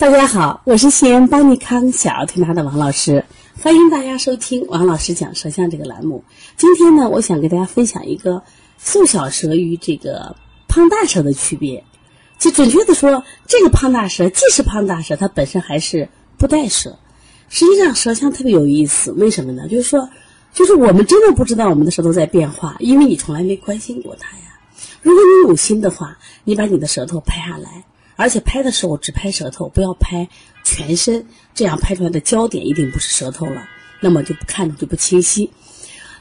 大家好，我是西安邦尼康小儿推拿的王老师，欢迎大家收听王老师讲舌象这个栏目。今天呢，我想给大家分享一个瘦小舌与这个胖大舌的区别。就准确的说，这个胖大舌既是胖大舌，它本身还是不带舌。实际上，舌象特别有意思，为什么呢？就是说，就是我们真的不知道我们的舌头在变化，因为你从来没关心过它呀。如果你有心的话，你把你的舌头拍下来，而且拍的时候只拍舌头，不要拍全身，这样拍出来的焦点一定不是舌头了，那么就看着就不清晰。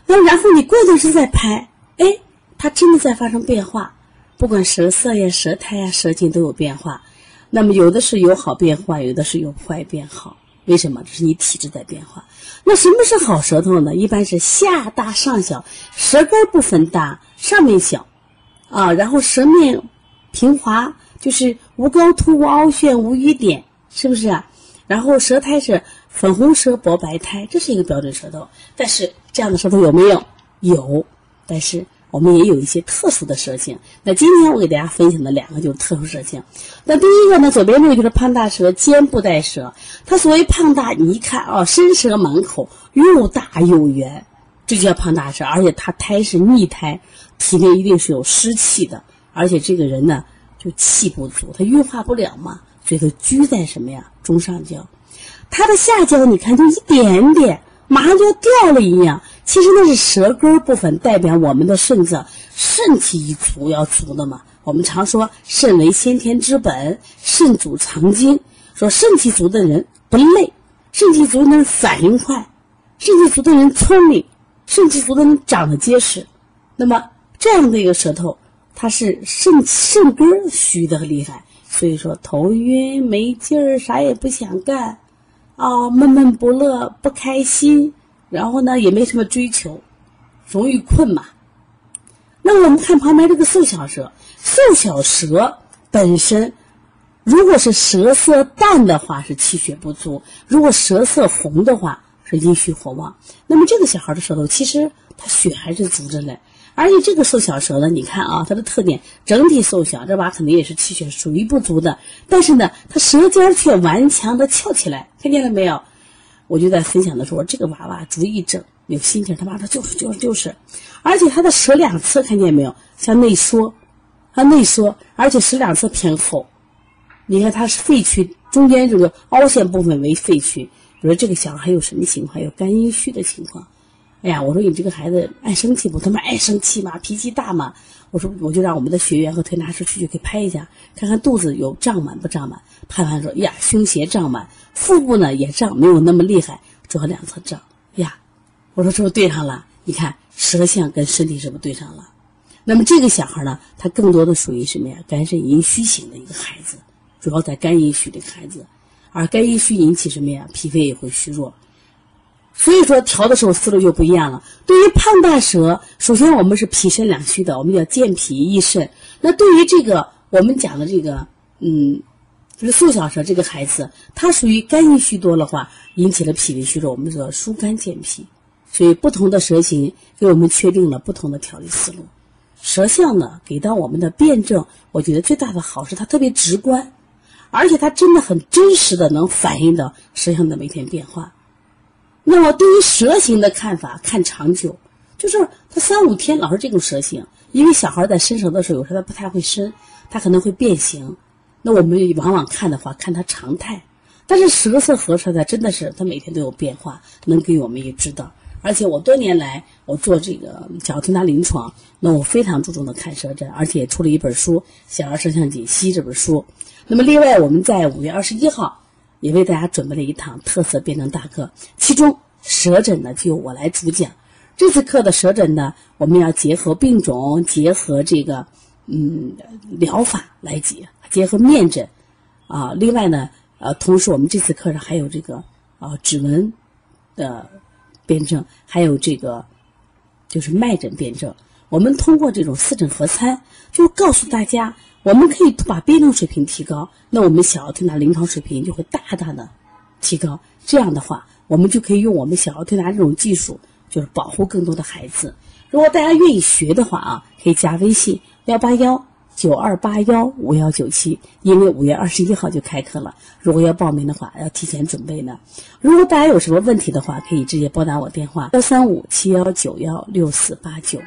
那然后你过段时间再拍，哎，它真的在发生变化，不管舌色呀、舌苔呀、舌劲都有变化。那么有的是有好变坏，有的是有坏变好。为什么？这是你体质在变化。那什么是好舌头呢？一般是下大上小，舌根部分大，上面小。啊，然后舌面平滑，就是无高凸、无凹陷、无瘀点，是不是啊？然后舌苔是粉红舌薄白苔，这是一个标准舌头。但是这样的舌头有没有？有，但是我们也有一些特殊的舌型。那今天我给大家分享的两个就是特殊舌型。那第一个呢，左边这个就是胖大舌，肩部带舌。它所谓胖大，你一看啊，伸舌满口，又大又圆，这就叫胖大舌。而且它苔是逆苔。体内一定是有湿气的，而且这个人呢就气不足，他运化不了嘛，所以他拘在什么呀？中上焦，他的下焦你看就一点点，马上就要掉了一样。其实那是舌根部分，代表我们的肾脏肾气一足要足的嘛。我们常说肾为先天之本，肾主藏精，说肾气足的人不累，肾气足的人反应快，肾气足的人聪明，肾气足的人长得结实，那么。这样的一个舌头，他是肾肾根虚的很厉害，所以说头晕没劲儿，啥也不想干，啊，闷闷不乐，不开心，然后呢也没什么追求，容易困嘛。那我们看旁边这个瘦小蛇，瘦小蛇本身，如果是舌色淡的话是气血不足，如果舌色红的话是阴虚火旺。那么这个小孩的舌头其实他血还是足着嘞。而且这个瘦小舌呢，你看啊，它的特点整体瘦小，这娃肯定也是气血属于不足的。但是呢，它舌尖却顽强的翘起来，看见了没有？我就在分享的时候，这个娃娃主意正，有心情，他妈的就是就是就是。而且他的舌两侧看见没有？向内缩，他内缩，而且舌两侧偏厚。你看他是肺区中间这个凹陷部分为肺区。比如这个小孩有什么情况？有肝阴虚的情况。哎呀，我说你这个孩子爱生气不？他妈爱生气嘛，脾气大嘛。我说我就让我们的学员和推拿师去去给拍一下，看看肚子有胀满不胀满。拍完说呀，胸胁胀满，腹部呢也胀，没有那么厉害，主要两侧胀。呀，我说是不是对上了？你看舌象跟身体是不是对上了？那么这个小孩呢，他更多的属于什么呀？肝肾阴虚型的一个孩子，主要在肝阴虚的孩子，而肝阴虚引起什么呀？脾肺也会虚弱。所以说调的时候思路就不一样了。对于胖大舌，首先我们是脾肾两虚的，我们叫健脾益肾。那对于这个我们讲的这个，嗯，就是瘦小舌这个孩子，他属于肝阴虚多的话，引起了脾胃虚弱，我们说疏肝健脾。所以不同的舌型给我们确定了不同的调理思路。舌象呢，给到我们的辩证，我觉得最大的好是它特别直观，而且它真的很真实的能反映到舌象的每天变化。那么对于舌形的看法，看长久，就是他三五天老是这种舌形，因为小孩在伸舌的时候，有时候他不太会伸，他可能会变形。那我们往往看的话，看他常态。但是舌色和舌苔真的是他每天都有变化，能给我们一个指导。而且我多年来我做这个小儿推拿临床，那我非常注重的看舌诊，而且出了一本书《小儿舌象解析》这本书。那么另外我们在五月二十一号。也为大家准备了一堂特色辩证大课，其中舌诊呢就由我来主讲。这次课的舌诊呢，我们要结合病种，结合这个嗯疗法来解，结合面诊啊。另外呢，呃，同时我们这次课上还有这个啊指纹的辩证，还有这个就是脉诊辩证。我们通过这种四诊合参，就告诉大家。我们可以把辩证水平提高，那我们小儿推拿临床水平就会大大的提高。这样的话，我们就可以用我们小儿推拿这种技术，就是保护更多的孩子。如果大家愿意学的话啊，可以加微信幺八幺九二八幺五幺九七，因为五月二十一号就开课了。如果要报名的话，要提前准备呢。如果大家有什么问题的话，可以直接拨打我电话幺三五七幺九幺六四八九。